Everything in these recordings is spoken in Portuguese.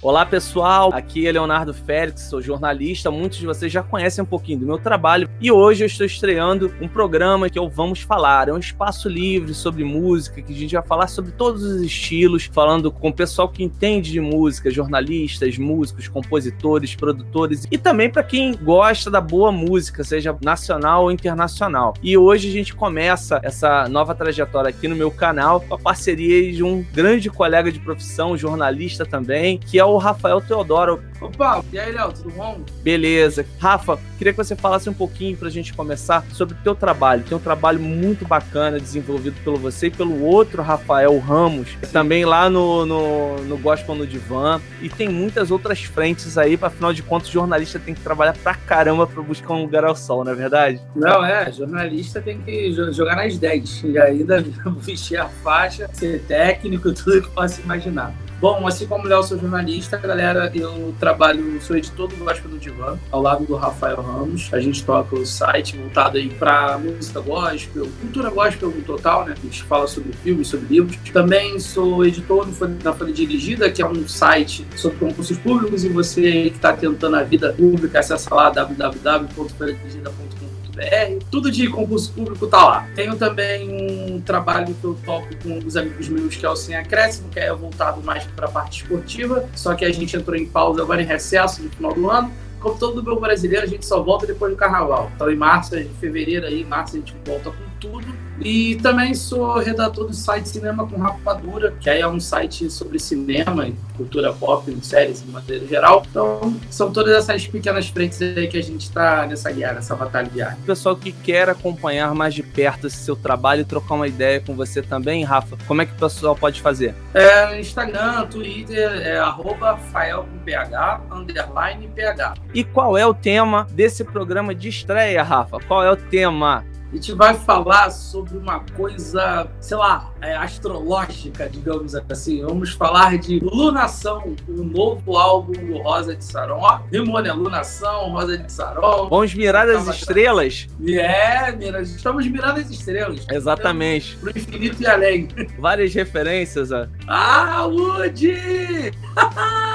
Olá pessoal, aqui é Leonardo Félix, sou jornalista. Muitos de vocês já conhecem um pouquinho do meu trabalho e hoje eu estou estreando um programa que eu Vamos Falar. É um espaço livre sobre música, que a gente vai falar sobre todos os estilos, falando com o pessoal que entende de música, jornalistas, músicos, compositores, produtores e também para quem gosta da boa música, seja nacional ou internacional. E hoje a gente começa essa nova trajetória aqui no meu canal com a parceria de um grande colega de profissão, jornalista também, que é o Rafael Teodoro. Opa, e aí, Léo, tudo bom? Beleza. Rafa, queria que você falasse um pouquinho pra gente começar sobre o teu trabalho. Tem um trabalho muito bacana desenvolvido pelo você e pelo outro Rafael Ramos, também lá no, no, no Gospel no Divã. E tem muitas outras frentes aí, afinal de contas, jornalista tem que trabalhar pra caramba pra buscar um lugar ao sol, não é verdade? Não, é, jornalista tem que jogar nas 10 e ainda vestir a faixa, ser técnico, tudo que possa imaginar. Bom, assim como o Léo, sou jornalista, galera, eu trabalho, sou editor do Gospel do Divã, ao lado do Rafael Ramos. A gente toca o site voltado aí para música gospel, cultura gospel no total, né? A gente fala sobre filmes, sobre livros. Também sou editor na Folha Dirigida, que é um site sobre concursos públicos, e você que está tentando a vida pública, acessa lá www.folhadirigida.com BR, tudo de concurso público tá lá. Tenho também um trabalho que eu toco com os amigos meus que é o Sem Acréscimo, que é voltado mais para a parte esportiva, só que a gente entrou em pausa agora em recesso no final do ano. Como todo bom brasileiro, a gente só volta depois do carnaval. Então, em março, em fevereiro aí, março, a gente volta com tudo. E também sou redator do site Cinema com Rapadura, que aí é um site sobre cinema e cultura pop, séries de maneira geral. Então, são todas essas pequenas frentes aí que a gente está nessa guerra, nessa batalha diária. Pessoal que quer acompanhar mais de perto esse seu trabalho e trocar uma ideia com você também, Rafa, como é que o pessoal pode fazer? É, Instagram, Twitter, é arroba Fael com PH, underline PH. E qual é o tema desse programa de estreia, Rafa? Qual é o tema? A gente vai falar sobre uma coisa, sei lá, é, astrológica, digamos assim. Vamos falar de Lunação, o novo álbum do Rosa de Saron. Ó, Rimone, Lunação, Rosa de Saron. Vamos mirar as estrelas? É, mira, estamos mirando as estrelas. Exatamente. Pro infinito e além. Várias referências, ó. Ah, Woody!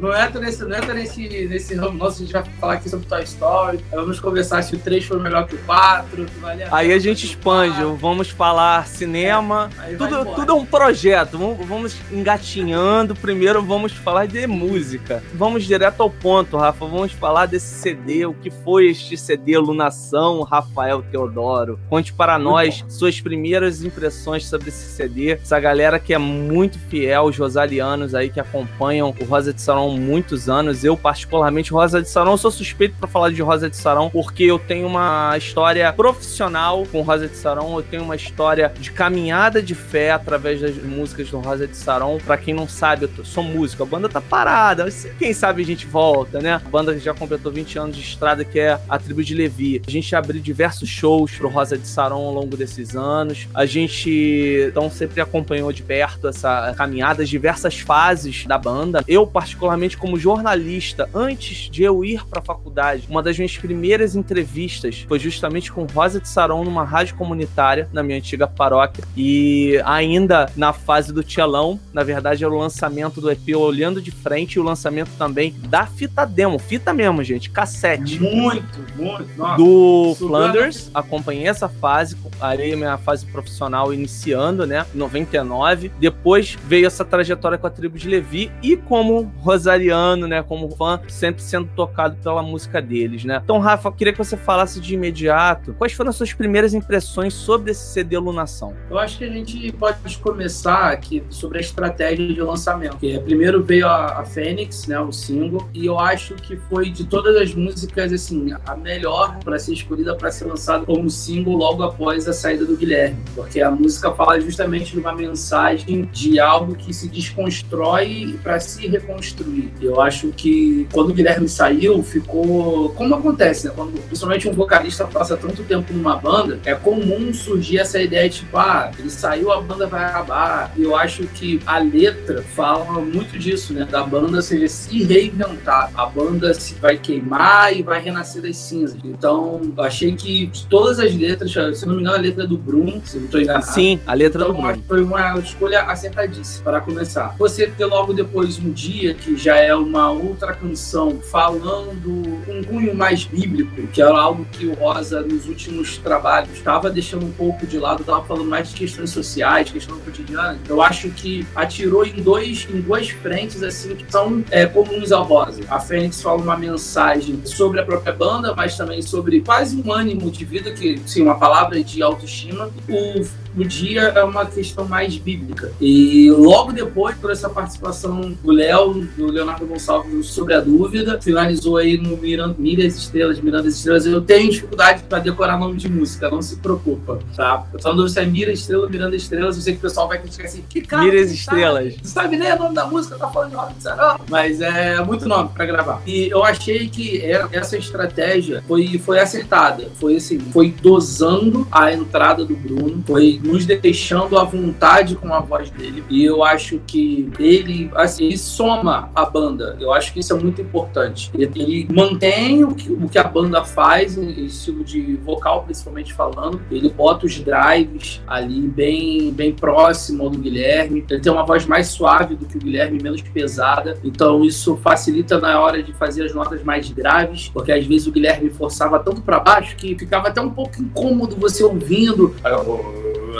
não entra nesse, não entra nesse, nesse ramo nosso, a gente vai falar aqui sobre Toy Story. Vamos conversar se o 3 foi melhor que o 4. Vale a Aí a gente expande, vamos falar cinema. É, tudo, tudo é um projeto. Vamos, vamos engatinhando. Primeiro vamos falar de música. Vamos direto ao ponto, Rafa. Vamos falar desse CD. O que foi este CD Lunação, Rafael Teodoro? Conte para nós suas primeiras impressões sobre esse CD. Essa galera que é muito fiel, os rosalianos aí que acompanham o Rosa de Sarão há muitos anos. Eu, particularmente, Rosa de Sarão, sou suspeito para falar de Rosa de Sarão porque eu tenho uma história profissional com Rosa de Sarão. Eu tenho uma história de caminhada de fé através das músicas do Rosa de Sarão. Para quem não sabe, eu sou músico. A banda tá parada. Quem sabe a gente volta, né? A banda já completou 20 anos de estrada, que é a tribo de Levi. A gente abriu diversos shows pro Rosa de Sarão ao longo desses anos. A gente então sempre acompanhou de perto essa caminhada, as diversas fases da banda. Eu, particularmente, como jornalista, antes de eu ir para a faculdade, uma das minhas primeiras entrevistas foi justamente com Rosa de Saron numa rádio comunitária na minha antiga paróquia. E ainda na fase do Tchelão, na verdade, era o lançamento do EP Olhando de Frente e o lançamento também da fita demo, fita mesmo, gente, cassete. Muito, muito. Nossa, do Flanders. Acompanhei essa fase, aí minha fase profissional iniciando, né? 99. Depois veio essa trajetória com a tribo de Levi e como rosariano, né, como fã, sempre sendo tocado pela música deles, né? Então, Rafa, queria que você falasse de imediato quais foram as suas primeiras impressões sobre esse CD Lunação. Eu acho que a gente pode começar aqui sobre a estratégia de lançamento. Que é, primeiro veio a, a Fênix, né, o single, e eu acho que foi de todas as músicas assim a melhor para ser escolhida para ser lançada como single logo após a saída do Guilherme, porque a música fala justamente de uma mensagem de algo que se desconstrói para se reconstruir. Eu acho que quando o Guilherme saiu, ficou. Como acontece, né? Quando principalmente um vocalista passa tanto tempo numa banda, é comum surgir essa ideia de tipo, ah, ele saiu, a banda vai acabar. E eu acho que a letra fala muito disso, né? Da banda seja, se reinventar. A banda se vai queimar e vai renascer das cinzas. Então, eu achei que todas as letras, se não me engano, a letra do Bruno, se não estou enganado. Sim, a letra então, do Bruno. Foi uma escolha acertadíssima para começar. Você ter logo depois um dia que já é uma outra canção falando com um cunho mais bíblico, que era algo que o Rosa, nos últimos trabalhos, estava deixando um pouco de lado, estava falando mais de questões sociais, questão cotidiana. Eu acho que atirou em, dois, em duas frentes assim que são é, comuns ao Rosa. A Fênix fala uma mensagem sobre a própria banda, mas também sobre quase um ânimo de vida, que, sim, uma palavra de autoestima. O o dia é uma questão mais bíblica. E logo depois, por essa participação do Léo, do Leonardo Gonçalves sobre a dúvida, finalizou aí no Miranda, Milhas Estrelas, Miranda Estrelas. Eu tenho dificuldade para decorar nome de música, não se preocupa, tá? Eu tô se é Mira Estrela, Miranda Estrelas, eu sei que o pessoal vai criticar assim, que cara, Miras Estrelas. Não sabe nem o nome da música, tá falando de roda de sarau. Mas é muito nome para gravar. E eu achei que essa estratégia foi, foi acertada. Foi assim, foi dosando a entrada do Bruno, foi nos deixando à vontade com a voz dele. E eu acho que ele, assim, ele soma a banda. Eu acho que isso é muito importante. Ele mantém o que, o que a banda faz, em estilo de vocal, principalmente falando. Ele bota os drives ali bem, bem próximo ao do Guilherme. Ele tem uma voz mais suave do que o Guilherme, menos pesada. Então isso facilita na hora de fazer as notas mais graves, porque às vezes o Guilherme forçava tanto para baixo que ficava até um pouco incômodo você ouvindo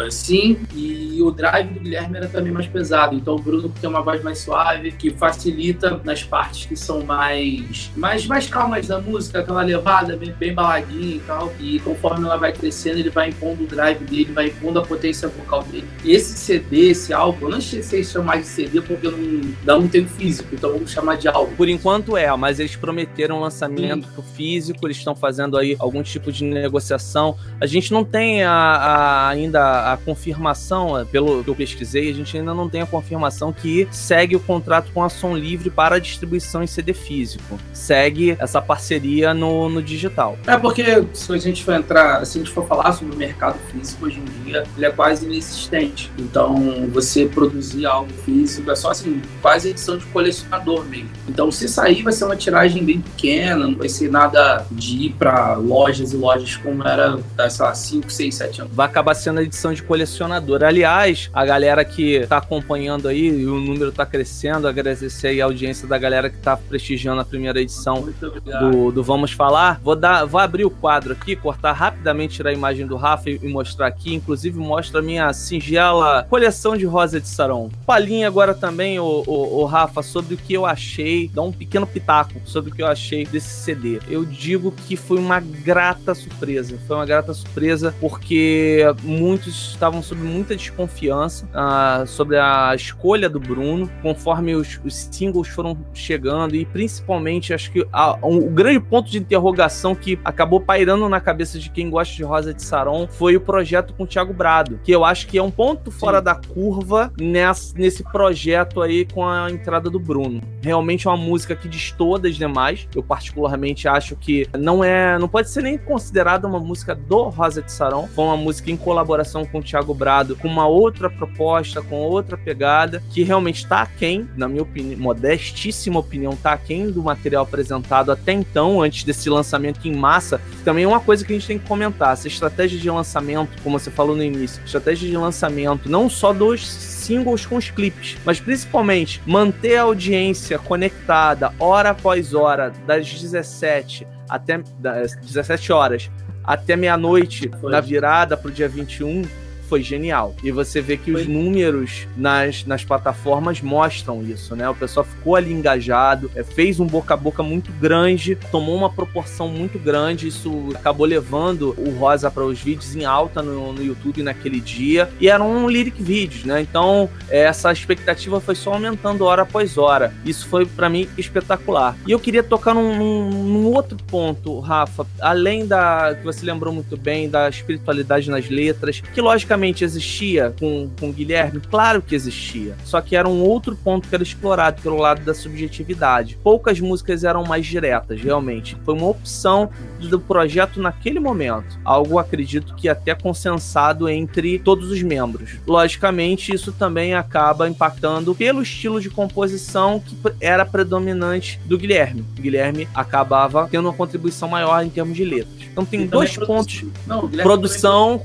assim, e o drive do Guilherme era também mais pesado. Então o Bruno tem uma voz mais suave, que facilita nas partes que são mais, mais, mais calmas da música, aquela levada bem, bem baladinha e tal. E conforme ela vai crescendo, ele vai impondo o drive dele, vai impondo a potência vocal dele. E esse CD, esse álbum, eu não sei se chamar de CD porque eu não, não tenho físico, então vamos chamar de álbum. Por enquanto é, mas eles prometeram lançamento Sim. físico, eles estão fazendo aí algum tipo de negociação. A gente não tem a, a, ainda a, confirmação, pelo que eu pesquisei, a gente ainda não tem a confirmação que segue o contrato com a Som Livre para a distribuição em CD físico. Segue essa parceria no, no digital. É porque se a gente for entrar, se a gente for falar sobre o mercado físico hoje em dia, ele é quase inexistente. Então, você produzir algo físico é só assim, quase edição de colecionador mesmo. Então, se sair, vai ser uma tiragem bem pequena, não vai ser nada de ir para lojas e lojas como era, sei lá, 5, 6, 7 anos. Vai acabar sendo a edição de colecionador. Aliás, a galera que tá acompanhando aí, e o número tá crescendo, agradecer aí a audiência da galera que tá prestigiando a primeira edição do, do, Vamos Falar. Vou dar, vou abrir o quadro aqui, cortar rapidamente, tirar a imagem do Rafa e, e mostrar aqui. Inclusive, mostra a minha singela coleção de rosa de Saron. Palinha agora também, o, o, o Rafa, sobre o que eu achei, dá um pequeno pitaco sobre o que eu achei desse CD. Eu digo que foi uma grata surpresa. Foi uma grata surpresa porque muitos estavam sob muita desconfiança uh, sobre a escolha do Bruno, conforme os, os, singles foram chegando, e principalmente acho que a, um, o grande ponto de interrogação que acabou pairando na cabeça de quem gosta de Rosa de Saron foi o projeto com o Thiago Brado, que eu acho que é um ponto fora Sim. da curva nessa, nesse projeto aí com a entrada do Bruno. Realmente é uma música que destoa das demais. Eu particularmente acho que não é, não pode ser nem considerada uma música do Rosa de Saron. Foi uma música em colaboração com o Thiago Brado com uma outra proposta, com outra pegada, que realmente está aquém, na minha opinião, modestíssima opinião, está aquém do material apresentado até então, antes desse lançamento em massa. Também é uma coisa que a gente tem que comentar: essa estratégia de lançamento, como você falou no início, estratégia de lançamento não só dos singles com os clipes, mas principalmente manter a audiência conectada hora após hora, das 17 até das 17 horas até meia-noite na virada pro dia 21 foi genial. E você vê que foi. os números nas, nas plataformas mostram isso, né? O pessoal ficou ali engajado, é, fez um boca a boca muito grande, tomou uma proporção muito grande, isso acabou levando o Rosa para os vídeos em alta no, no YouTube naquele dia. E eram um lyric vídeos, né? Então, essa expectativa foi só aumentando hora após hora. Isso foi para mim espetacular. E eu queria tocar num, num, num outro ponto, Rafa, além da que você lembrou muito bem da espiritualidade nas letras, que logicamente existia com, com o Guilherme? Claro que existia. Só que era um outro ponto que era explorado pelo lado da subjetividade. Poucas músicas eram mais diretas, realmente. Foi uma opção do projeto naquele momento. Algo, acredito que até consensado entre todos os membros. Logicamente, isso também acaba impactando pelo estilo de composição que era predominante do Guilherme. O Guilherme acabava tendo uma contribuição maior em termos de letras. Então tem dois pontos. Não, produção,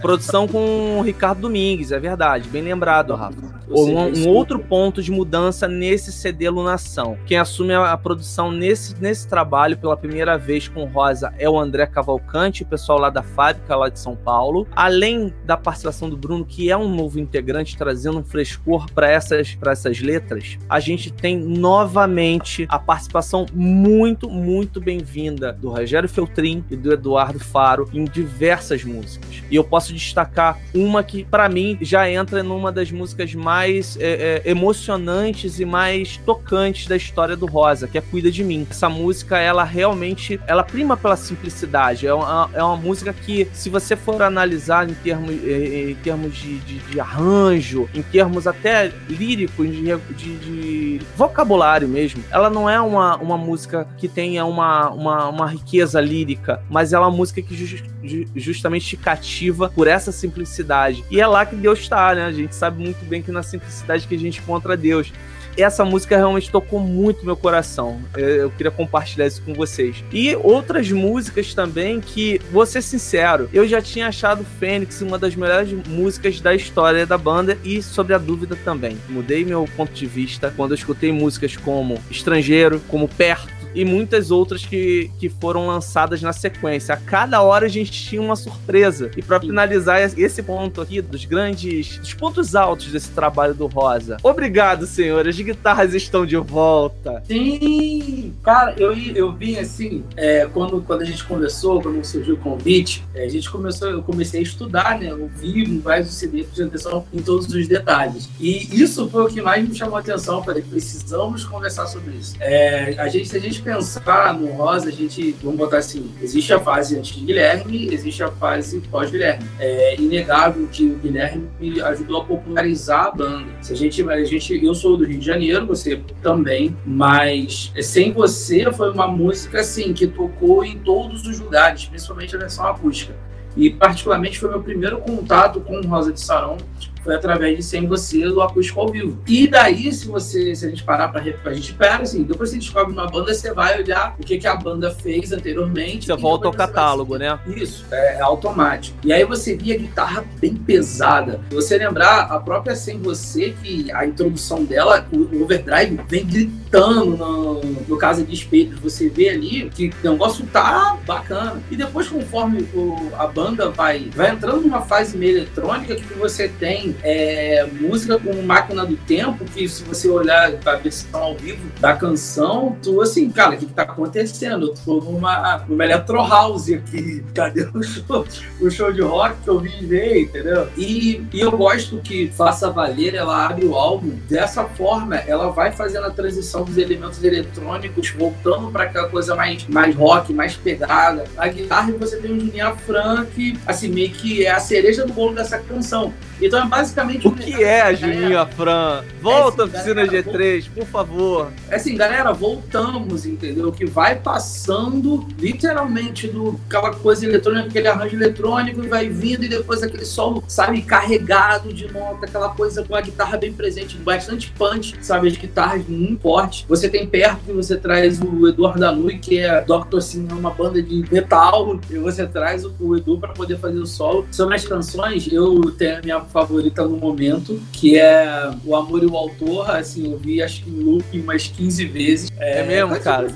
produção com Ricardo Domingues, é verdade. Bem lembrado, Rafa. Um, um outro ponto de mudança nesse CD Lunação. Quem assume a, a, produção nesse, nesse trabalho pela primeira vez com Rosa é o André Cavalcante, o pessoal lá da fábrica lá de São Paulo. Além da participação do Bruno, que é um novo integrante, trazendo um frescor para essas, essas letras, a gente tem novamente a participação muito, muito bem-vinda do Rogério Feltrin e do Eduardo Faro em diversas músicas. E eu posso destacar uma que, para mim, já entra numa das músicas mais é, é, emocionantes e mais tocantes da história do Rosa, que é Cuida de Mim. Essa música, ela realmente, ela prima pela simplicidade. É uma, é uma música que, se você for analisar em termos, em termos de, de, de arranjo, em termos até líricos, de, de, vocabulário mesmo, ela não é uma, uma música que tenha uma, uma, uma riqueza lírica, mas é uma música que just, justamente te cativa por essa simplicidade. E é lá que Deus está, né? A gente sabe muito bem que na simplicidade que a gente encontra Deus essa música realmente tocou muito meu coração. Eu, queria compartilhar isso com vocês. E outras músicas também que, vou ser sincero, eu já tinha achado Fênix uma das melhores músicas da história da banda e sobre a dúvida também. Mudei meu ponto de vista quando eu escutei músicas como Estrangeiro, como Perto, e muitas outras que, que foram lançadas na sequência. A cada hora a gente tinha uma surpresa. E para finalizar esse ponto aqui dos grandes, dos pontos altos desse trabalho do Rosa. Obrigado, senhor. As guitarras estão de volta. Sim, cara, eu, eu vim assim, é, quando, quando a gente conversou, quando surgiu o convite, é, a gente começou, eu comecei a estudar, né? Ouvir vários CD, de atenção em todos os detalhes. E isso foi o que mais me chamou a atenção. Eu falei, precisamos conversar sobre isso. É, a gente, se a gente pensar no Rosa, a gente, vamos botar assim, existe a fase antes de Guilherme, existe a fase pós-Guilherme. É inegável que o Guilherme ajudou a popularizar a banda. Se a gente, a gente, eu sou do Rio de Janeiro, você também, mas sem você foi uma música assim que tocou em todos os lugares, principalmente a versão acústica. E particularmente foi meu primeiro contato com Rosa de Sarão foi através de Sem Você do acústico ao vivo. E daí, se você, se a gente parar para a gente pera, assim, depois você descobre uma banda, você vai olhar o que, que a banda fez anteriormente. Você volta ao catálogo, né? Isso, é, é, automático. E aí você via a guitarra bem pesada. Se você lembrar, a própria Sem Você, que a introdução dela, o overdrive vem gritando no, no Casa de Espelhos. Você vê ali que o negócio tá bacana. E depois, conforme o, a banda vai, vai entrando numa fase meio eletrônica, que você tem é, música com máquina do tempo, que se você olhar a versão ao vivo da canção, tu assim, cara, o que, que tá acontecendo? Eu tô numa, numa Electro House aqui. Cadê o show, o show de rock que eu vim ver, entendeu? E, e eu gosto que Faça Valer, ela abre o álbum dessa forma, ela vai fazendo a transição dos elementos eletrônicos, voltando para aquela coisa mais, mais rock, mais pegada. A guitarra você tem o Juninho Fran, que assim, meio que é a cereja do bolo dessa canção. Então é basicamente. O que é a Juninho Afran? Volta, é assim, oficina galera, G3, por favor. É assim, galera, voltamos, entendeu? Que vai passando literalmente do aquela coisa eletrônica, aquele arranjo eletrônico, e vai vindo, e depois aquele solo, sabe, carregado de nota, aquela coisa com a guitarra bem presente, bastante punch, sabe? As guitarras muito fortes. Você tem perto que você traz o Eduardo Danui, que é Dr. Sim, é uma banda de metal, e você traz o Edu para poder fazer o solo. Sobre as canções, eu tenho a minha favorita no momento, que é O Amor e o Autor. Assim, eu vi acho que em loop umas 15 vezes. É, é mesmo, cara?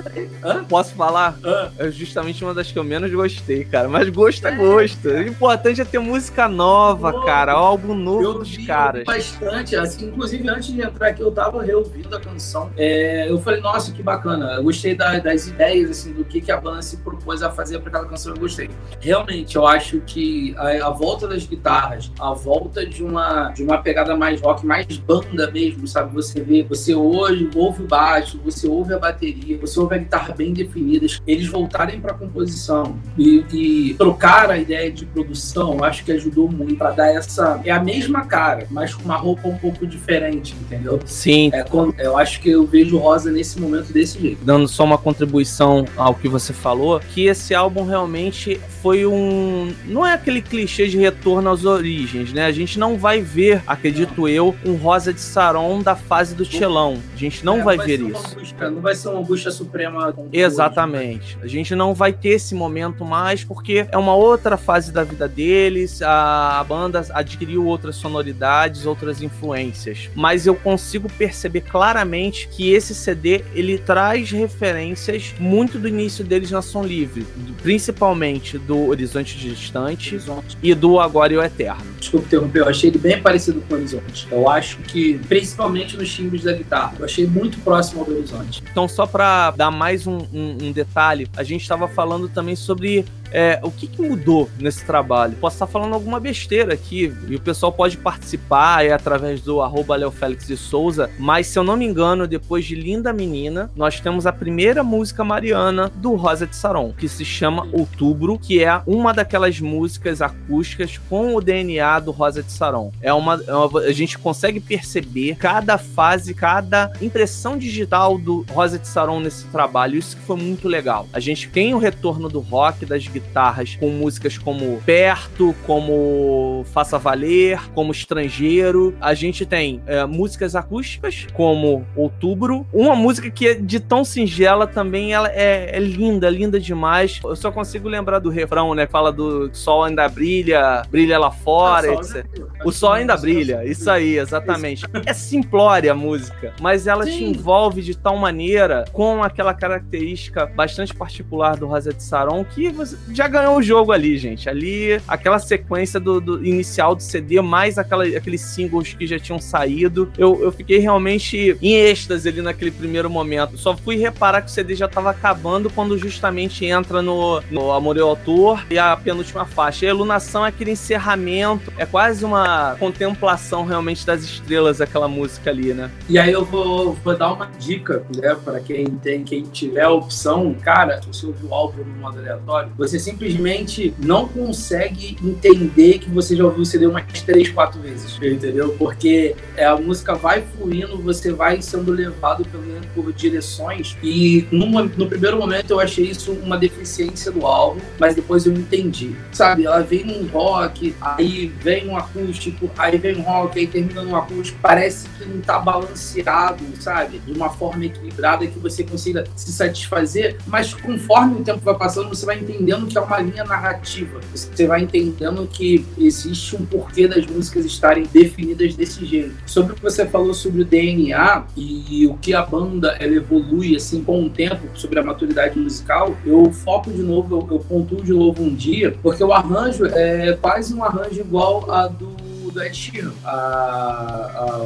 Posso falar? Hã? É justamente uma das que eu menos gostei, cara. Mas gosto é, é gosto. O importante é ter música nova, Pô, cara. Álbum novo eu dos caras. bastante. Assim, inclusive, antes de entrar aqui, eu tava reouvindo a canção. É, eu falei, nossa, que bacana. Eu gostei da, das ideias, assim, do que, que a banda se propôs a fazer para aquela canção. Eu gostei. Realmente, eu acho que a, a volta das guitarras, a volta de uma, de uma pegada mais rock, mais banda mesmo, sabe? Você vê, você hoje ouve o baixo, você ouve a bateria, você ouve a guitarra bem definida. Eles voltarem para a composição e, e, trocar a ideia de produção, acho que ajudou muito para dar essa. É a mesma cara, mas com uma roupa um pouco diferente, entendeu? Sim. É, eu acho que eu vejo Rosa nesse momento desse jeito. Dando só uma contribuição ao que você falou, que esse álbum realmente foi um. Não é aquele clichê de retorno às origens, né? A gente gente não vai ver, acredito eu, um Rosa de Saron da fase do Tchelão. A gente não é, vai, vai ver isso. Busca, não vai ser uma bucha suprema. Exatamente. Hoje, né? A gente não vai ter esse momento mais, porque é uma outra fase da vida deles, a, a banda adquiriu outras sonoridades, outras influências. Mas eu consigo perceber claramente que esse CD ele traz referências muito do início deles na Som Livre, principalmente do Horizonte Distante Horizonte. e do Agora e o Eterno. Desculpa interromper, eu achei ele bem parecido com o Horizonte. Eu acho que, principalmente nos timbres da guitarra, eu achei muito próximo ao do Horizonte. Então, só para dar mais um, um, um detalhe, a gente estava falando também sobre é, o que, que, mudou nesse trabalho? Posso estar falando alguma besteira aqui e o pessoal pode participar é, através do arroba Leo Félix de Souza, mas se eu não me engano, depois de Linda Menina, nós temos a primeira música mariana do Rosa de Saron, que se chama Outubro, que é uma daquelas músicas acústicas com o DNA do Rosa de Saron. É uma, é uma a gente consegue perceber cada fase, cada impressão digital do Rosa de Saron nesse trabalho, isso que foi muito legal. A gente tem o retorno do rock, das guitarras com músicas como Perto, como Faça Valer, como Estrangeiro. A gente tem é, músicas acústicas, como Outubro. Uma música que é de tão singela também, ela é, é linda, linda demais. Eu só consigo lembrar do refrão, né? Que fala do sol ainda brilha, brilha lá fora, ah, etc. O sol ainda brilha, isso aí, exatamente. É simplória a música, mas ela Sim. te envolve de tal maneira com aquela característica bastante particular do Rosa de Saron que você, já ganhou o jogo ali, gente. Ali, aquela sequência do, do inicial do CD, mais aquela, aqueles singles que já tinham saído. Eu, eu fiquei realmente em êxtase ali naquele primeiro momento. Só fui reparar que o CD já tava acabando quando justamente entra no, no Amor e Autor e a penúltima faixa. E a Iluminação é aquele encerramento, é quase uma contemplação realmente das estrelas, aquela música ali, né? E aí eu vou, vou dar uma dica, né, para quem tem, quem tiver a opção, cara, se você ouvir o álbum no modo aleatório, você você simplesmente não consegue entender que você já ouviu o CD umas três, quatro vezes, entendeu? Porque é, a música vai fluindo, você vai sendo levado por, por direções e numa, no primeiro momento eu achei isso uma deficiência do álbum, mas depois eu entendi, sabe? Ela vem num rock, aí vem um acústico, aí vem um rock, aí termina num acústico, parece que não tá balanceado, sabe? De uma forma equilibrada que você consiga se satisfazer, mas conforme o tempo vai passando, você vai entendendo que é uma linha narrativa. Você vai entendendo que existe um porquê das músicas estarem definidas desse jeito. Sobre o que você falou sobre o DNA e o que a banda ela evolui assim com o tempo sobre a maturidade musical, eu foco de novo, eu, eu pontuo de novo um dia, porque o arranjo é quase um arranjo igual a do do Ed Sheeran.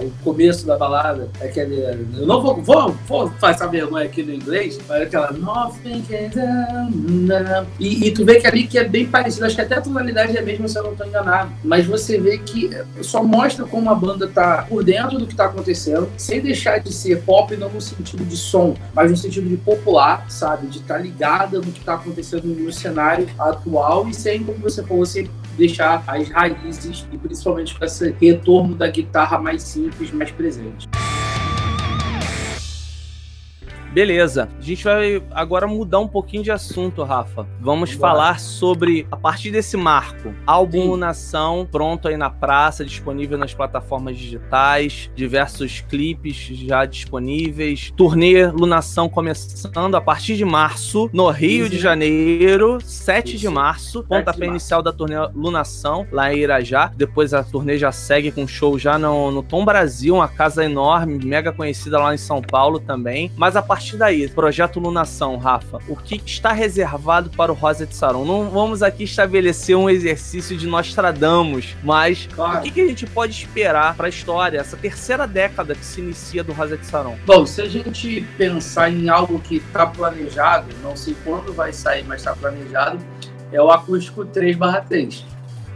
O começo da balada, aquele. Eu não vou, vou, vou fazer vergonha aqui no inglês, mas aquela. Nothing e, e tu vê que ali que é bem parecido, acho que até a tonalidade é a mesma se eu não estou enganado. Mas você vê que só mostra como a banda tá por dentro do que tá acontecendo, sem deixar de ser pop, não no sentido de som, mas no sentido de popular, sabe? De estar tá ligada no que tá acontecendo no cenário atual e sem, como você falou, sem deixar as raízes e principalmente com esse retorno da guitarra mais simples, mais presente. Beleza. A gente vai agora mudar um pouquinho de assunto, Rafa. Vamos falar sobre, a partir desse marco, álbum Nação, pronto aí na praça, disponível nas plataformas digitais, diversos clipes já disponíveis, turnê Lunação começando a partir de março, no Rio de Janeiro, 7 Isso. de março, pontapé inicial da turnê Lunação, lá em Irajá. Depois a turnê já segue com show já no, no Tom Brasil, uma casa enorme, mega conhecida lá em São Paulo também. Mas a partir partir daí, projeto Lunação, Rafa, o que está reservado para o Rosa de Saron? Não vamos aqui estabelecer um exercício de Nostradamus, mas claro. o que, que a gente pode esperar para a história, essa terceira década que se inicia do Rosa de Saron? Bom, se a gente pensar em algo que está planejado, não sei quando vai sair, mas está planejado, é o acústico 3/3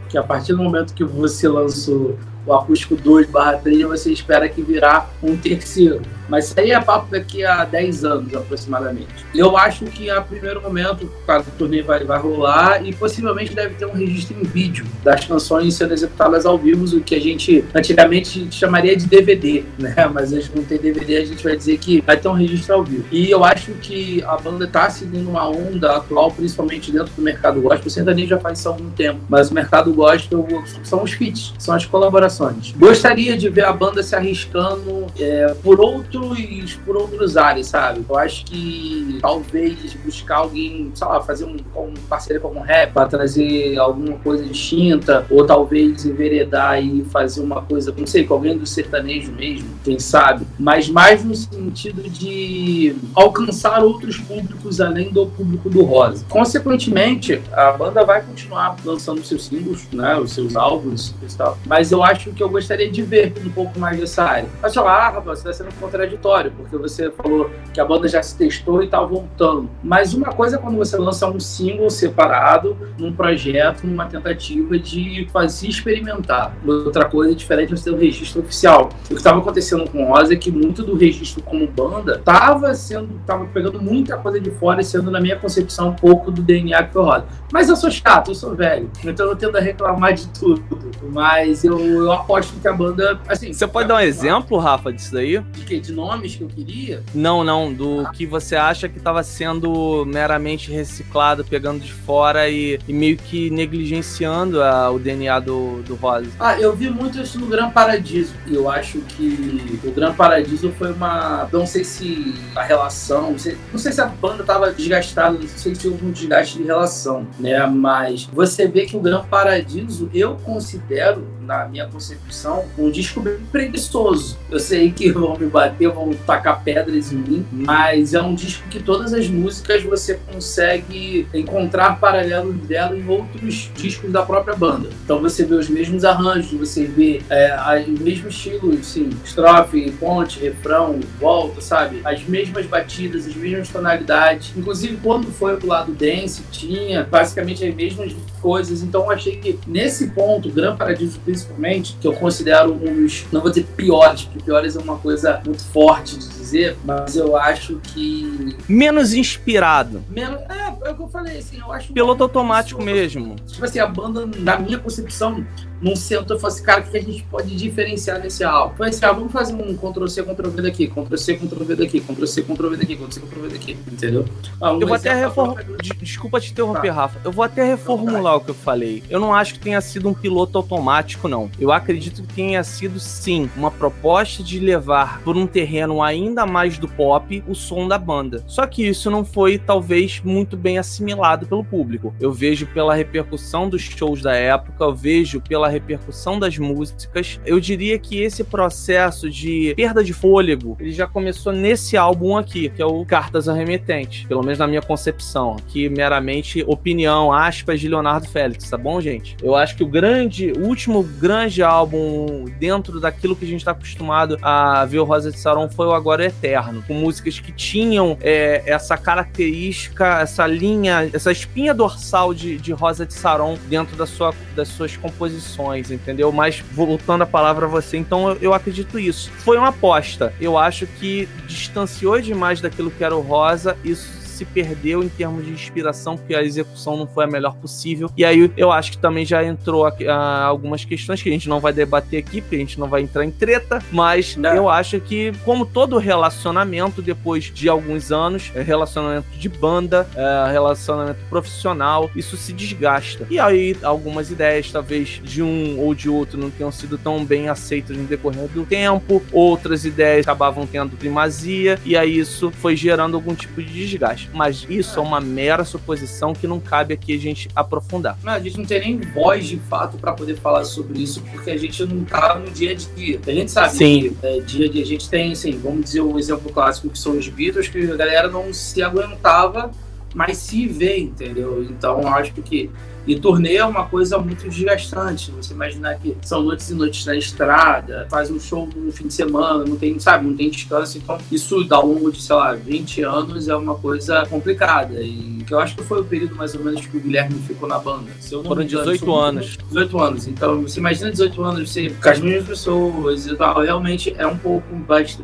que a partir do momento que você lançou o acústico 2 barra 3, você espera que virá um terceiro. Mas isso aí é papo daqui a 10 anos aproximadamente. Eu acho que a primeiro momento, claro, o torneio vai, vai rolar e possivelmente deve ter um registro em vídeo das canções sendo executadas ao vivo, o que a gente antigamente chamaria de DVD, né? Mas a gente não tem DVD, a gente vai dizer que vai ter um registro ao vivo. E eu acho que a banda está seguindo uma onda atual, principalmente dentro do mercado gospel. O sertanejo já faz isso há algum tempo, mas o mercado gospel são os feats, são as colaborações. Gostaria de ver a banda se arriscando é, por outro outros, por outros áreas, sabe? Eu acho que talvez buscar alguém, sei lá, fazer um, um parceria com um rap para trazer alguma coisa distinta, ou talvez enveredar e fazer uma coisa, não sei, com alguém do sertanejo mesmo, quem sabe, mas mais no sentido de alcançar outros públicos além do público do Rosa. Consequentemente, a banda vai continuar lançando seus singles, né, os seus álbuns e tal, mas eu acho que eu gostaria de ver um pouco mais dessa área. Mas sei lá, ah, rapaz, você está sendo contraditório porque você falou que a banda já se testou e está voltando. Mas uma coisa é quando você lança um single separado, num projeto, numa tentativa de fazer experimentar. Outra coisa é diferente você ter um registro oficial. O que estava acontecendo com o Rosa é que muito do registro como banda estava sendo, estava pegando muita coisa de fora e sendo, na minha concepção, um pouco do DNA que o Rosa. Mas eu sou chato, eu sou velho, então eu tendo a reclamar de tudo. Mas eu, eu aposto que a banda, assim... Você pode dar um exemplo, Rafa, disso daí? De que? De nomes que eu queria? Não, não. Do ah. que você acha que estava sendo meramente reciclado, pegando de fora e, e meio que negligenciando a, o DNA do, do Rosa. Ah, eu vi muito isso no Gran Paradiso. E eu acho que o Gran Paradiso foi uma. Não sei se a relação. Não sei, não sei se a banda estava desgastada, não sei se houve um desgaste de relação, né? Mas você vê que o Gran Paradiso eu considero na minha concepção, um disco bem preguiçoso. Eu sei que vão me bater, vão tacar pedras em mim, mas é um disco que todas as músicas você consegue encontrar paralelos dela em outros discos da própria banda. Então você vê os mesmos arranjos, você vê é, os mesmos estilos, sim, estrofe, ponte, refrão, volta, sabe? As mesmas batidas, as mesmas tonalidades. Inclusive, quando foi pro lado dance, tinha basicamente as mesmas coisas. Então eu achei que nesse ponto, Gran Paradiso principalmente, que eu considero um dos, não vou dizer piores, porque piores é uma coisa muito forte de dizer, mas eu acho que. Menos inspirado. Menos, é, é o que eu falei, assim, eu acho. Piloto automático mesmo. Tipo assim, a banda, na minha concepção, não sentou e falou assim, cara, o que a gente pode diferenciar nesse álbum? Foi assim, ah, vamos fazer um Ctrl-C, Ctrl-V daqui, Ctrl-C, Ctrl-V daqui, Ctrl-C, Ctrl-V daqui, Ctrl-C, Ctrl-V daqui, entendeu? Ah, um eu vou até reformular, desculpa te interromper, tá. Rafa, eu vou até reformular o que eu falei. Eu não acho que tenha sido um piloto automático, não. Eu acredito que tenha sido, sim, uma proposta de levar por um terreno ainda mais do pop o som da banda. Só que isso não foi, talvez, muito bem assimilado pelo público. Eu vejo pela repercussão dos shows da época, eu vejo pela repercussão das músicas. Eu diria que esse processo de perda de fôlego, ele já começou nesse álbum aqui, que é o Cartas Arremetentes, pelo menos na minha concepção, que meramente opinião, aspas, de Leonardo Félix, tá bom, gente? Eu acho que o grande, o último grande álbum dentro daquilo que a gente tá acostumado a ver o Rosa de Saron foi o Agora Eterno, com músicas que tinham é, essa característica, essa linha, essa espinha dorsal de, de Rosa de Saron dentro da sua, das suas composições entendeu? Mas voltando a palavra a você, então eu, eu acredito isso. Foi uma aposta. Eu acho que distanciou demais daquilo que era o Rosa. Isso se perdeu em termos de inspiração, porque a execução não foi a melhor possível. E aí eu acho que também já entrou a, a, algumas questões que a gente não vai debater aqui, porque a gente não vai entrar em treta, mas não. eu acho que, como todo relacionamento, depois de alguns anos, é relacionamento de banda, é relacionamento profissional, isso se desgasta. E aí algumas ideias, talvez de um ou de outro, não tenham sido tão bem aceitas no decorrer do tempo, outras ideias acabavam tendo primazia, e aí isso foi gerando algum tipo de desgaste mas isso é uma mera suposição que não cabe aqui a gente aprofundar. Não, a gente não tem nem voz de fato para poder falar sobre isso, porque a gente não tá no dia a dia. A gente sabe Sim. que é, dia a dia a gente tem, assim, vamos dizer o um exemplo clássico que são os Beatles, que a galera não se aguentava, mas se vê, entendeu? Então acho que E turnê é uma coisa muito desgastante. Você imaginar que são noites e noites na estrada, faz um show no fim de semana, não tem, sabe, não tem descanso. Então, isso ao longo de, sei lá, 20 anos é uma coisa complicada. E que eu acho que foi o período mais ou menos que o Guilherme ficou na banda. Foram 18 anos. 18 anos. Então, você imagina 18 anos você, com as mesmas pessoas e tal. Realmente é um pouco,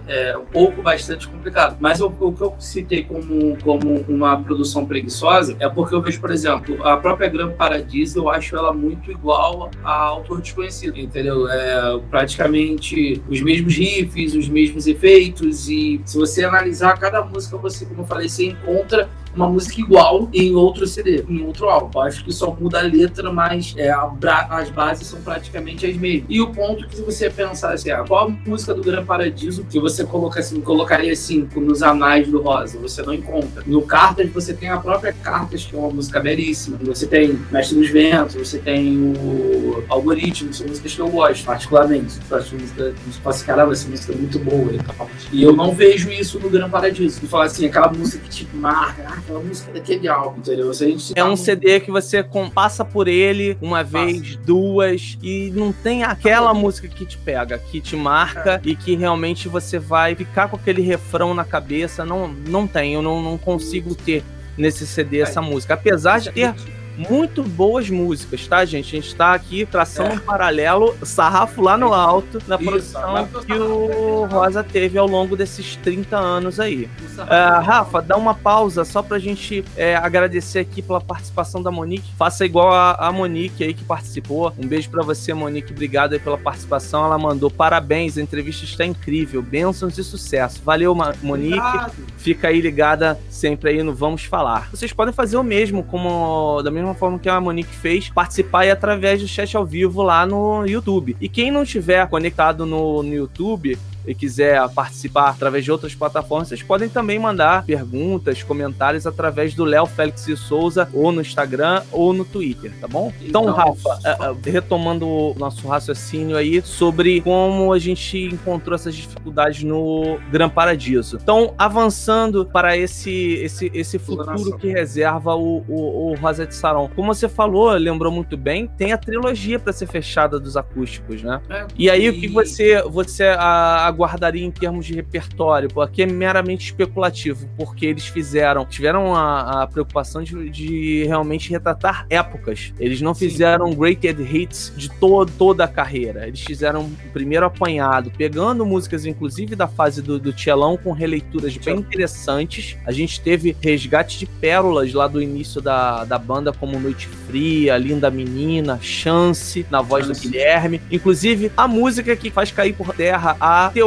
é, um pouco bastante complicado. Mas o, o que eu citei como, como uma produção preguiçosa é porque eu vejo, por exemplo, a própria Gran Paradiso, eu acho ela muito igual a Autor Desconhecido, entendeu? É praticamente os mesmos riffs, os mesmos efeitos e se você analisar cada música, você, como eu falei, você encontra uma música igual em outro CD, em outro álbum. Acho que só muda a letra, mas é, a, as bases são praticamente as mesmas. E o ponto que você pensar assim, ah, qual a música do Gran Paradiso que você coloca assim, colocaria assim nos anais do Rosa? Você não encontra. No Cartas você tem a própria Cartas, que é uma música belíssima. Você tem Mestre dos Ventos, você tem o Algoritmo, são músicas que eu gosto, particularmente. Eu acho música, assim, caramba, essa música é muito boa e tal. E eu não vejo isso no Gran Paradiso. De falar assim, aquela música que tipo marca, ah, aquela música daquele álbum, entendeu? É um CD que você passa por ele uma vez, duas, e não tem aquela música que te pega, que te marca é. e que realmente você vai ficar com aquele refrão na cabeça. Não, não tem, eu não, não consigo ter nesse CD essa é. música. Apesar de ter muito boas músicas, tá, gente? A gente tá aqui traçando é. um paralelo, sarrafo lá no alto, na Isso, produção que o Rosa teve ao longo desses 30 anos aí. Uh, Rafa, dá uma pausa só pra gente é, agradecer aqui pela participação da Monique. Faça igual a, a Monique aí que participou. Um beijo para você, Monique. Obrigado aí pela participação. Ela mandou parabéns, a entrevista está incrível. Bênçãos e sucesso. Valeu, Monique. Obrigado. Fica aí ligada sempre aí no Vamos Falar. Vocês podem fazer o mesmo, como da mesma mesma forma que a Monique fez, participar através do chat ao vivo lá no YouTube. E quem não estiver conectado no, no YouTube, e quiser participar através de outras plataformas, vocês podem também mandar perguntas, comentários através do Léo Félix Souza, ou no Instagram, ou no Twitter, tá bom? Então, então Rafa, é, é, retomando o nosso raciocínio aí sobre como a gente encontrou essas dificuldades no Gran Paradiso. Então, avançando para esse, esse, esse futuro que reserva o, o, o Rosette Saron. Como você falou, lembrou muito bem, tem a trilogia para ser fechada dos acústicos, né? É, e aí, e... o que você, você a, aguardaria em termos de repertório, porque é meramente especulativo, porque eles fizeram, tiveram a, a preocupação de, de, realmente retratar épocas. Eles não fizeram Sim. greatest hits de to toda a carreira. Eles fizeram o primeiro apanhado, pegando músicas, inclusive da fase do, do Tchelão, com releituras bem interessantes. A gente teve resgate de pérolas lá do início da, da banda, como Noite Fria, Linda Menina, Chance, na voz Chance. do Guilherme. Inclusive, a música que faz cair por terra a teoria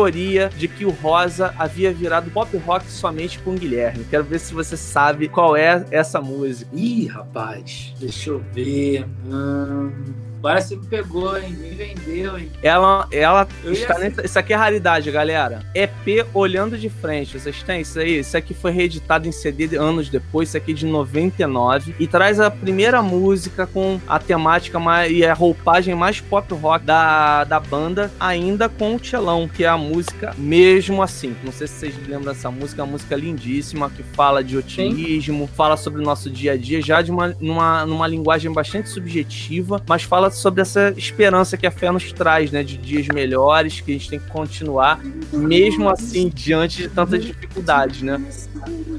de que o Rosa havia virado pop rock somente com o Guilherme. Quero ver se você sabe qual é essa música. Ih, rapaz, deixa eu ver. Hum... Agora você me pegou, hein? Me vendeu, hein? Ela, ela está nessa... Isso aqui é raridade, galera. EP Olhando de Frente. Vocês têm isso aí? Isso aqui foi reeditado em CD anos depois. Isso aqui é de 99. E traz a primeira música com a temática mais, e a roupagem mais pop rock da, da banda, ainda com o Tchelão, que é a música Mesmo Assim. Não sei se vocês lembram dessa música. É uma música lindíssima que fala de otimismo, Sim. fala sobre o nosso dia a dia, já de uma, numa, numa linguagem bastante subjetiva, mas fala sobre essa esperança que a fé nos traz, né? De dias melhores, que a gente tem que continuar, mesmo assim, diante de tantas dificuldades, né?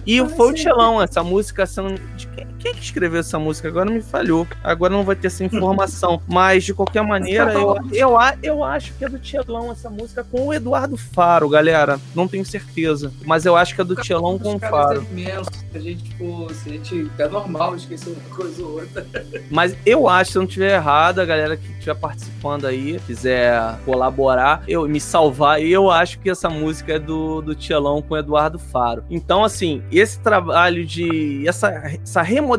E foi o Tchelão, essa música sendo. Quem que escreveu essa música? Agora me falhou. Agora não vai ter essa informação. Mas, de qualquer maneira, eu, eu, eu acho que é do Tchelão essa música com o Eduardo Faro, galera. Não tenho certeza. Mas eu acho que é do Tchelão com o Faro. É a gente, tipo, se a gente. É normal esquecer uma coisa ou outra. Mas eu acho, se eu não estiver errado, a galera que estiver participando aí, quiser colaborar, eu me salvar, eu acho que essa música é do, do Tchelão com o Eduardo Faro. Então, assim, esse trabalho de. Essa, essa remodelação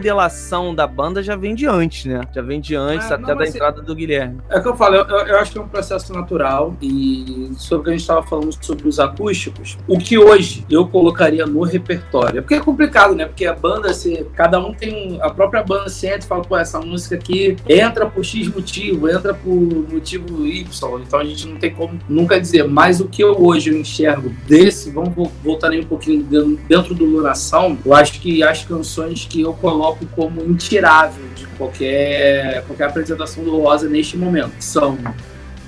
da banda já vem de antes, né? Já vem de antes, é, até não, da entrada do Guilherme. É que eu falo, eu, eu, acho que é um processo natural. E sobre o que a gente estava falando sobre os acústicos, o que hoje eu colocaria no repertório. Porque é complicado, né? Porque a banda, se, cada um tem. A própria banda sente e fala, pô, essa música aqui entra por X motivo, entra por motivo Y. Então a gente não tem como nunca dizer. Mas o que eu hoje eu enxergo desse, vamos voltar aí um pouquinho dentro do Luração, eu acho que as canções que eu coloco coloco como intirável de qualquer, qualquer apresentação do Rosa neste momento. São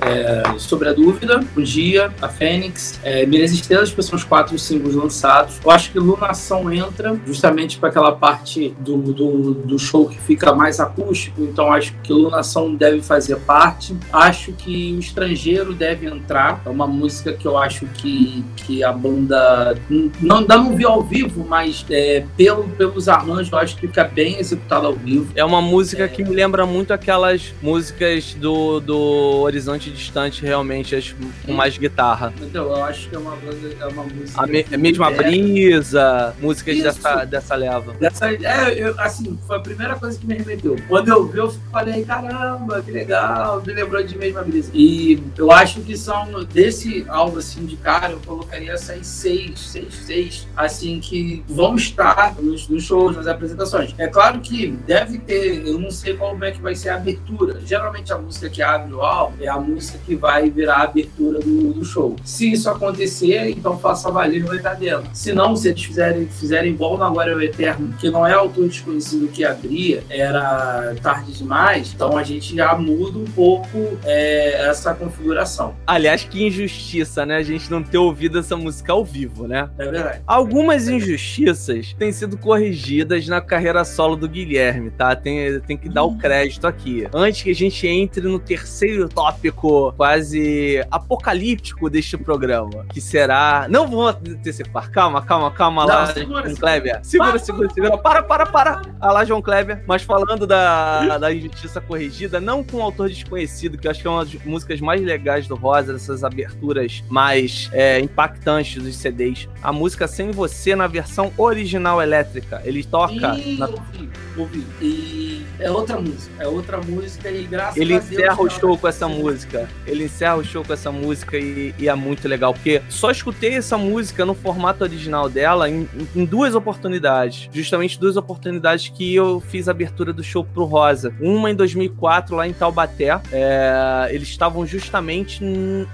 é, sobre a Dúvida, O Dia, A Fênix, é, Milhas Estrelas, que são os quatro símbolos lançados. Eu acho que Lunação entra justamente para aquela parte do, do, do, show que fica mais acústico, então acho que Lunação deve fazer parte. Acho que O Estrangeiro deve entrar, é uma música que eu acho que, que a banda não, não viu ao vivo, mas é, pelo, pelos arranjos eu acho que fica bem executada ao vivo. É uma música que me lembra muito aquelas músicas do, do Horizonte distante, realmente, acho, com mais guitarra. Então, eu acho que é uma, é uma música. A, me, a mesma brisa, músicas dessa, dessa leva. Dessa, é, eu, assim, foi a primeira coisa que me remeteu. Quando eu vi, eu falei, caramba, que legal, me lembrou de mesma brisa. E eu acho que são, desse álbum, assim, de cara, eu colocaria essas seis, seis, seis, assim, que vão estar nos, nos shows, nas apresentações. É claro que deve ter, eu não sei como é que vai ser a abertura. Geralmente a música que abre o álbum é a música música que vai virar a abertura do, do show. Se isso acontecer, então faça valer vai estar dentro. Se não, se eles fizerem, fizerem igual no Agora é o Eterno, que não é autor desconhecido que abria, era tarde demais, então a gente já muda um pouco é, essa configuração. Aliás, que injustiça, né? A gente não ter ouvido essa música ao vivo, né? É verdade. Algumas injustiças têm sido corrigidas na carreira solo do Guilherme, tá? Tem, tem que dar o crédito aqui. Antes que a gente entre no terceiro tópico quase apocalíptico deste programa, que será. Não vou antecipar, calma, calma, calma Não, lá, segura, João Kleber. Segura, segura, segura. Para, para, para. Ah lá, João Kleber. Mas falando da, da injustiça corrigida, não com um autor desconhecido, que eu acho que é uma das músicas mais legais do Rosa, dessas aberturas mais é, impactantes dos CDs. A música Sem Você na versão original elétrica. Ele toca. Sim, na... ouvi, ouvi. E é outra música. É outra música e graças Ele a Deus. Ele encerra o show com essa música Ele encerra o show com essa música e, e, é muito legal, porque só escutei essa música no formato original dela em, em, duas oportunidades. Justamente duas oportunidades que eu fiz a abertura do show pro Rosa. Uma em 2004, lá em Taubaté. É, eles estavam justamente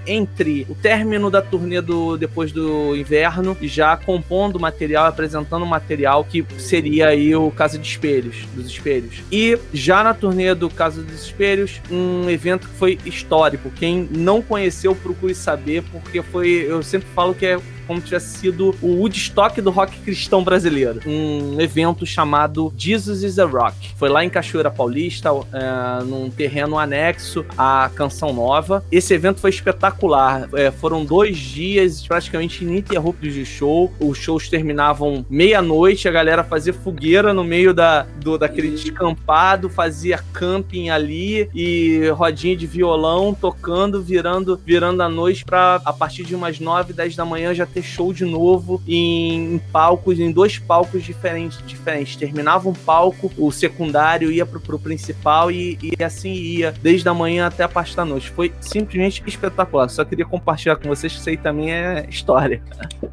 entre o término da turnê do depois do inverno e já compondo material, apresentando material que seria aí o Casa de Espelhos, dos Espelhos. E já na turnê do Casa dos Espelhos, um evento que foi histórico histórico. Quem não conheceu, procure saber, porque foi. Eu sempre falo que é como tivesse sido o Woodstock do rock cristão brasileiro. Um evento chamado Jesus is a Rock. Foi lá em Cachoeira Paulista, é, num terreno anexo à Canção Nova. Esse evento foi espetacular. É, foram dois dias praticamente ininterruptos de show. Os shows terminavam meia-noite, a galera fazia fogueira no meio da, do, daquele descampado, fazia camping ali e rodinha de violão tocando, virando, virando a noite para a partir de umas 9, 10 da manhã já ter show de novo em, em palcos, em dois palcos diferentes, diferentes. Terminava um palco, o secundário ia pro, pro principal e, e assim ia, desde a manhã até a parte da noite. Foi simplesmente espetacular. Só queria compartilhar com vocês que isso aí também é história.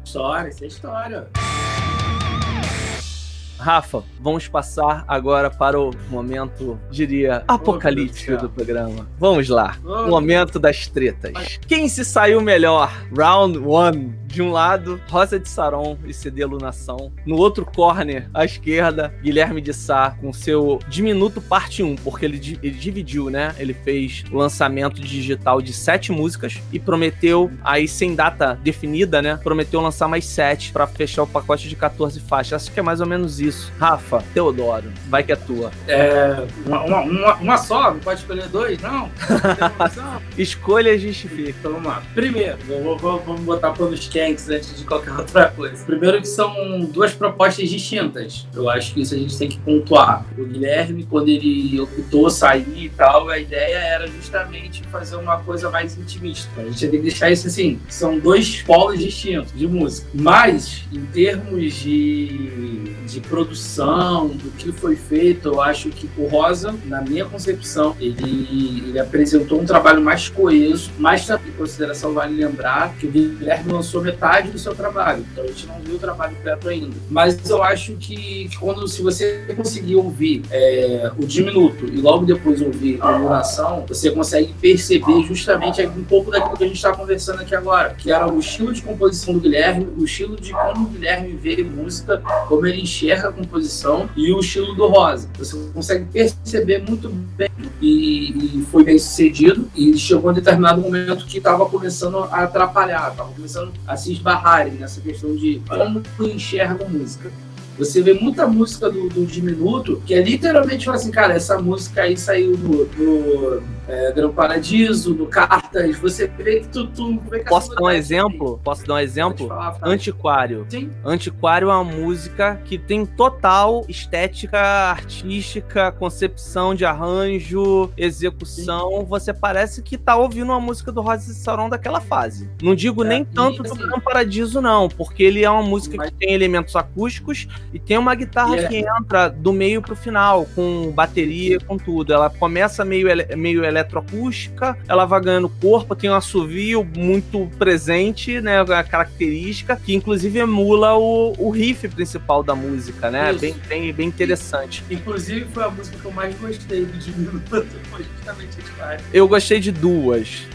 História, isso é história. Rafa, vamos passar agora para o momento, diria, apocalíptico do programa. Vamos lá. O momento das tretas. Quem se saiu melhor? Round 1 de um lado, Rosa de Saron e CD Lunação. No outro corner, à esquerda, Guilherme de Sá com seu diminuto parte 1, porque ele, ele dividiu, né? Ele fez o lançamento digital de sete músicas e prometeu, aí sem data definida, né? Prometeu lançar mais sete para fechar o pacote de 14 faixas. Acho que é mais ou menos isso. Rafa, Teodoro, vai que é tua. É. Uma, uma, uma só? Não pode escolher dois, não? Escolha justifica. Então vamos lá. Primeiro, vamos botar para os antes de qualquer outra coisa. Primeiro que são duas propostas distintas. Eu acho que isso a gente tem que pontuar. O Guilherme, quando ele optou sair e tal, a ideia era justamente fazer uma coisa mais intimista. A gente tem que deixar isso assim. São dois polos distintos de música. Mas, em termos de, de produção, do que foi feito, eu acho que o Rosa, na minha concepção, ele, ele apresentou um trabalho mais coeso, mais em consideração vale lembrar que o Guilherme lançou metade do seu trabalho. Então a gente não viu o trabalho completo ainda. Mas eu acho que quando se você conseguir ouvir é, o diminuto e logo depois ouvir a duração, você consegue perceber justamente um pouco daquilo que a gente está conversando aqui agora, que era o estilo de composição do Guilherme, o estilo de como o Guilherme vê música, como ele enxerga a composição e o estilo do Rosa. Você consegue perceber muito bem e, e foi bem sucedido e chegou a um determinado momento que estava começando a atrapalhar, estava começando a se esbarrarem nessa questão de como enxerga a música. Você vê muita música do, do Diminuto que é literalmente assim, cara, essa música aí saiu do, do é, Grão Paradiso, do Cartas. Você vê que tu. tu vê que Posso dar um exemplo? Posso dar um exemplo? Falar, Antiquário. Sim. Antiquário é uma música que tem total estética artística, concepção de arranjo, execução. Sim. Você parece que tá ouvindo uma música do Rosa e Sauron daquela fase. Não digo é, nem tanto do Grão Paradiso, não, porque ele é uma música Mas... que tem elementos acústicos e tem uma guitarra yeah. É. que entra do meio pro final, com bateria, com tudo. Ela começa meio, meio eletroacústica, ela vai ganhando corpo, tem um assovio muito presente, né? A característica, que inclusive emula o, o riff principal da música, né? Bem, bem, bem interessante. Inclusive foi a música que eu mais gostei do Diminuto, foi justamente a Eu gostei de duas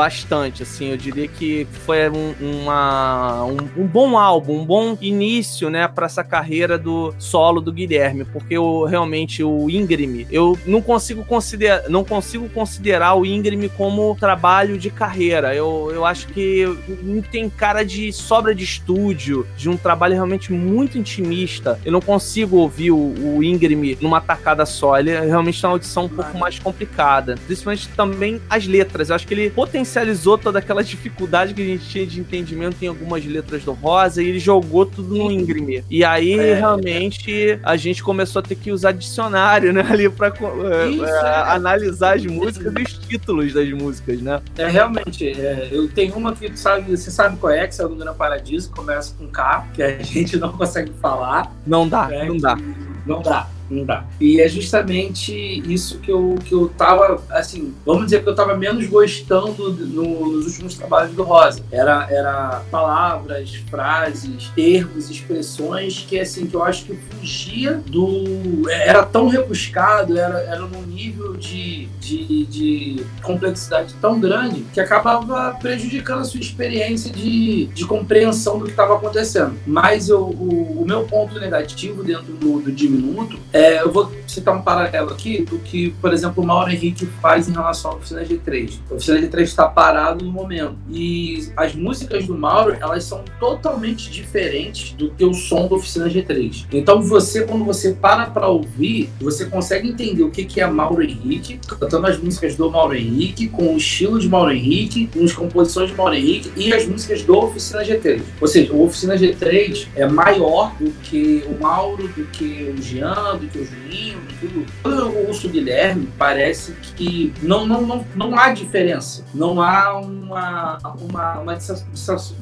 bastante, assim, eu diria que foi um, uma, um, um, bom álbum, um bom início, né, para essa carreira do solo do Guilherme, porque eu, realmente o íngreme, eu não consigo considerar, não consigo considerar o íngreme como trabalho de carreira. Eu, eu acho que tem cara de sobra de estúdio, de um trabalho realmente muito intimista. Eu não consigo ouvir o, o íngreme numa tacada só. Ele é realmente uma audição um pouco mais complicada, principalmente também as letras. Eu acho que ele potencializa potencializou toda aquela dificuldade que a gente tinha de entendimento em algumas letras do Rosa e ele jogou tudo no íngreme. E aí, é, realmente, a gente começou a ter que usar dicionário, né, ali pra é, Isso, é, analisar as músicas e os títulos das músicas, né? É, realmente. É, eu tenho uma que, sabe, você sabe qual é, que saiu do Grana Paradiso, começa com K, que a gente não consegue falar. Não dá, é, não dá. Não dá. Não dá. E é justamente isso que eu, que eu tava, assim, vamos dizer que eu tava menos gostando no, nos últimos trabalhos do Rosa. Era, era palavras, frases, termos, expressões que, assim, que eu acho que fugia do... Era tão rebuscado, era, era num nível de, de, de complexidade tão grande que acabava prejudicando a sua experiência de, de compreensão do que estava acontecendo. Mas eu, o, o meu ponto negativo dentro do, do diminuto é é, eu vou citar um paralelo aqui do que, por exemplo, o Mauro Henrique faz em relação à Oficina G3. A Oficina G3 está parado no momento. E as músicas do Mauro, elas são totalmente diferentes do que o som da Oficina G3. Então, você, quando você para para ouvir, você consegue entender o que, que é Mauro Henrique, cantando as músicas do Mauro Henrique, com o estilo de Mauro Henrique, com as composições de Mauro Henrique e as músicas do Oficina G3. Ou seja, o Oficina G3 é maior do que o Mauro, do que o Jean, do que o Juninho, tudo. Eu ouço o Guilherme, parece que não, não, não, não há diferença. Não há uma, uma, uma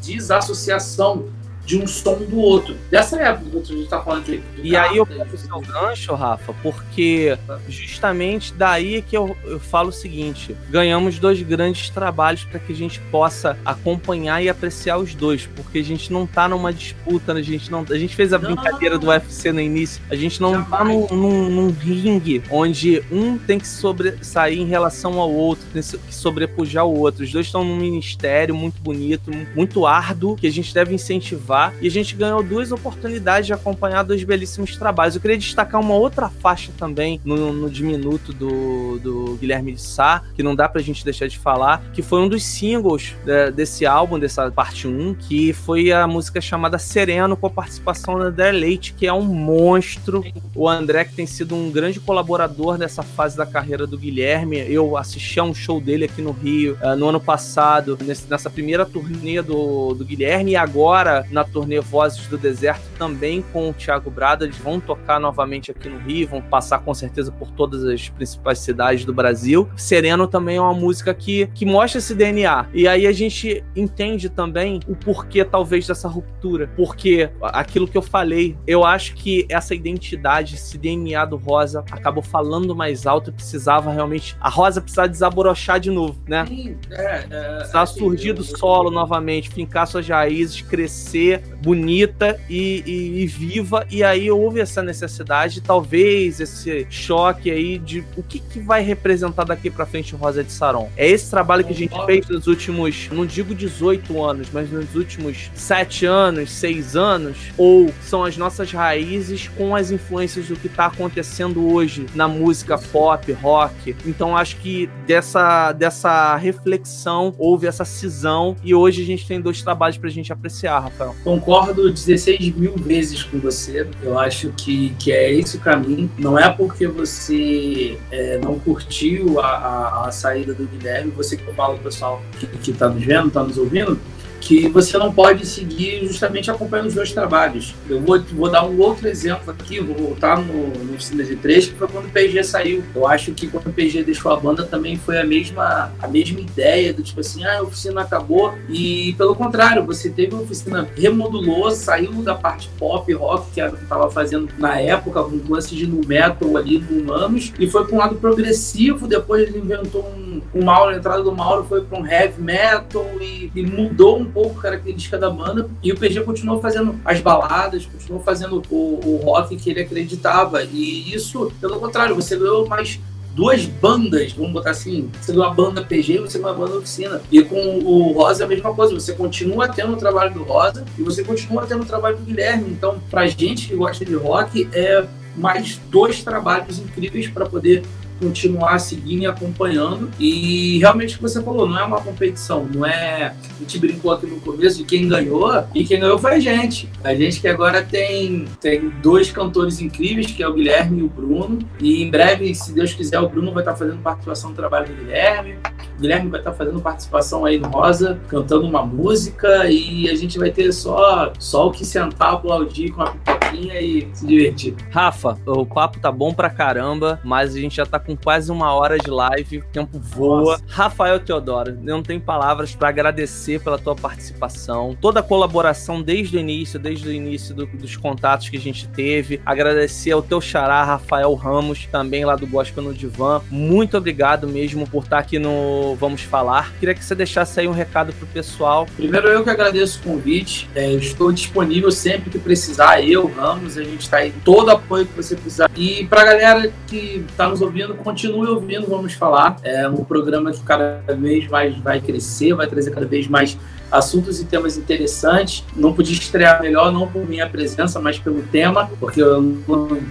desassociação de um som do outro. Dessa época que a gente tá falando aqui. E aí eu pego o seu gancho, Rafa, porque justamente daí que eu, eu falo o seguinte: ganhamos dois grandes trabalhos para que a gente possa acompanhar e apreciar os dois, porque a gente não tá numa disputa, a gente não. A gente fez a não, brincadeira do UFC no início, a gente não Jamais. tá num, num, num, ringue onde um tem que sobressair em relação ao outro, tem que sobrepujar o outro. Os dois estão num ministério muito bonito, muito árduo, que a gente deve incentivar e a gente ganhou duas oportunidades de acompanhar dois belíssimos trabalhos. Eu queria destacar uma outra faixa também no, no diminuto do, do Guilherme de Sá, que não dá pra gente deixar de falar, que foi um dos singles de, desse álbum, dessa parte 1, que foi a música chamada Sereno, com a participação do André Leite, que é um monstro. O André, que tem sido um grande colaborador nessa fase da carreira do Guilherme. Eu assisti a um show dele aqui no Rio uh, no ano passado, nesse, nessa primeira turnê do, do Guilherme, e agora, na turnê Vozes do Deserto também com o Thiago Brada. Eles vão tocar novamente aqui no Rio, vão passar com certeza por todas as principais cidades do Brasil. Sereno também é uma música que, que mostra esse DNA. E aí a gente entende também o porquê, talvez, dessa ruptura. Porque aquilo que eu falei, eu acho que essa identidade, esse DNA do Rosa, acabou falando mais alto e precisava realmente. A Rosa precisava desaborochar de novo, né? Sim, é, é, precisava assim, surgir do solo novamente, fincar suas raízes, crescer bonita e, e, e, viva. E aí houve essa necessidade, talvez esse choque aí de o que, que vai representar daqui para frente o Rosa de Saron. É esse trabalho que a gente fez nos últimos, não digo 18 anos, mas nos últimos 7 anos, 6 anos, ou são as nossas raízes com as influências do que tá acontecendo hoje na música pop, rock. Então acho que dessa, dessa reflexão houve essa cisão e hoje a gente tem dois trabalhos pra gente apreciar, Rafael. Concordo 16 mil vezes com você. Eu acho que, que é esse o caminho. Não é porque você é, não curtiu a, a, a, saída do Guilherme, você que eu falo, pessoal que está nos vendo, está nos ouvindo, que você não pode seguir justamente acompanhando os dois trabalhos. Eu vou, vou dar um outro exemplo aqui, vou voltar no, no Oficina de Três, que foi quando o PG saiu. Eu acho que quando o PG deixou a banda também foi a mesma, a mesma ideia do tipo assim, ah, a oficina acabou. E pelo contrário, você teve uma oficina, remodulou, saiu da parte pop, rock, que estava fazendo na época, com lance de no metal ali no Humanos, e foi para um lado progressivo, depois ele inventou um, um Mauro, a entrada do Mauro foi para um heavy metal e, e mudou um pouco a característica da banda. E o PG continuou fazendo as baladas, continuou fazendo o, o rock que ele acreditava. E isso, pelo contrário, você ganhou mais duas bandas, vamos botar assim, você ganhou a banda PG e você ganhou a banda Oficina. E com o Rosa é a mesma coisa, você continua tendo o trabalho do Rosa e você continua tendo o trabalho do Guilherme. Então, pra gente que gosta de rock, é mais dois trabalhos incríveis para poder continuar seguindo e acompanhando. E realmente o que você falou, não é uma competição, não é. A gente brincou aqui no começo de quem ganhou, e quem ganhou foi a gente. A gente que agora tem, tem dois cantores incríveis, que é o Guilherme e o Bruno. E em breve, se Deus quiser, o Bruno vai estar fazendo participação no trabalho do Guilherme. O Guilherme vai estar fazendo participação aí no Rosa, cantando uma música, e a gente vai ter só, só o que sentar, aplaudir com a pipoquinha e se divertir. Rafa, o papo tá bom pra caramba, mas a gente já tá com quase uma hora de live, o tempo voa. Nossa. Rafael Teodoro, não tenho palavras para agradecer pela tua participação, toda a colaboração desde o início, desde o início do, dos contatos que a gente teve. Agradecer ao teu xará, Rafael Ramos, também lá do Gospel no Divã. Muito obrigado mesmo por estar aqui no Vamos Falar. Queria que você deixasse aí um recado pro pessoal. Primeiro, eu que agradeço o convite. É, estou disponível sempre que precisar. Eu, Ramos, a gente está aí todo apoio que você precisar. E para galera que está nos ouvindo, continue ouvindo, vamos falar. É um programa que cada vez mais vai crescer, vai trazer cada vez mais assuntos e temas interessantes. Não podia estrear melhor, não por minha presença, mas pelo tema, porque é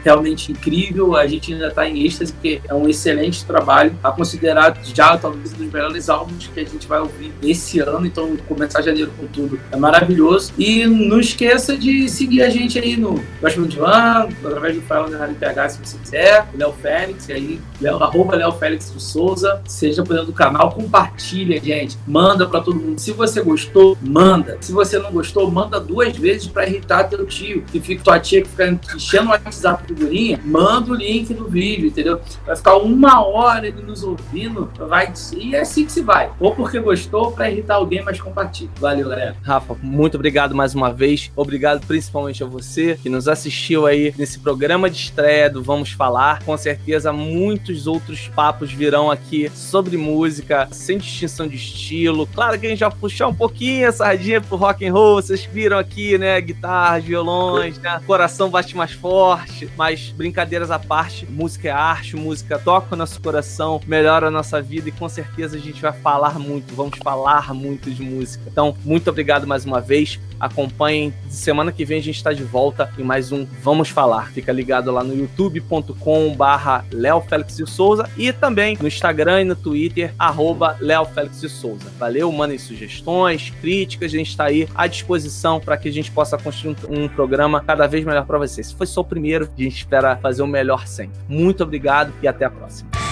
realmente incrível. A gente ainda está em êxtase, porque é um excelente trabalho, a considerar já talvez um dos melhores álbuns que a gente vai ouvir esse ano. Então, começar janeiro com tudo é maravilhoso. E não esqueça de seguir a gente aí no Gospel de Van, através do Fala da Rádio PH, se você quiser, Léo Félix, aí, Léo, arroba Léo Félix de Souza, seja por dentro do canal, compartilha, gente, manda para todo mundo. Se você gostou, gostou, manda. Se você não gostou, manda duas vezes para irritar teu tio, que fica tua tia que fica enchendo o WhatsApp figurinha, manda o link do vídeo, entendeu? Vai ficar uma hora ele nos ouvindo, vai e é assim que se vai. Ou porque gostou, para irritar alguém, mas compartilha. Valeu, galera. Rafa, muito obrigado mais uma vez. Obrigado principalmente a você que nos assistiu aí nesse programa de estreia do Vamos Falar. Com certeza muitos outros papos virão aqui sobre música, sem distinção de estilo. Claro que a gente já puxar um pouco pouquinho a sardinha pro rock and roll, vocês viram aqui, né? Guitarras, violões, né? Coração bate mais forte, mas brincadeiras à parte, música é arte, música toca o nosso coração, melhora a nossa vida e com certeza a gente vai falar muito, vamos falar muito de música. Então, muito obrigado mais uma vez. Acompanhem. Semana que vem a gente está de volta em mais um Vamos Falar. Fica ligado lá no youtube.com barra Léo Félix de Souza e também no Instagram e no Twitter, arroba Léo Félix de Souza. Valeu, mandem sugestões, críticas, a gente está aí à disposição para que a gente possa construir um, programa cada vez melhor para vocês. Se foi só o primeiro, a gente espera fazer o melhor sempre. Muito obrigado e até a próxima.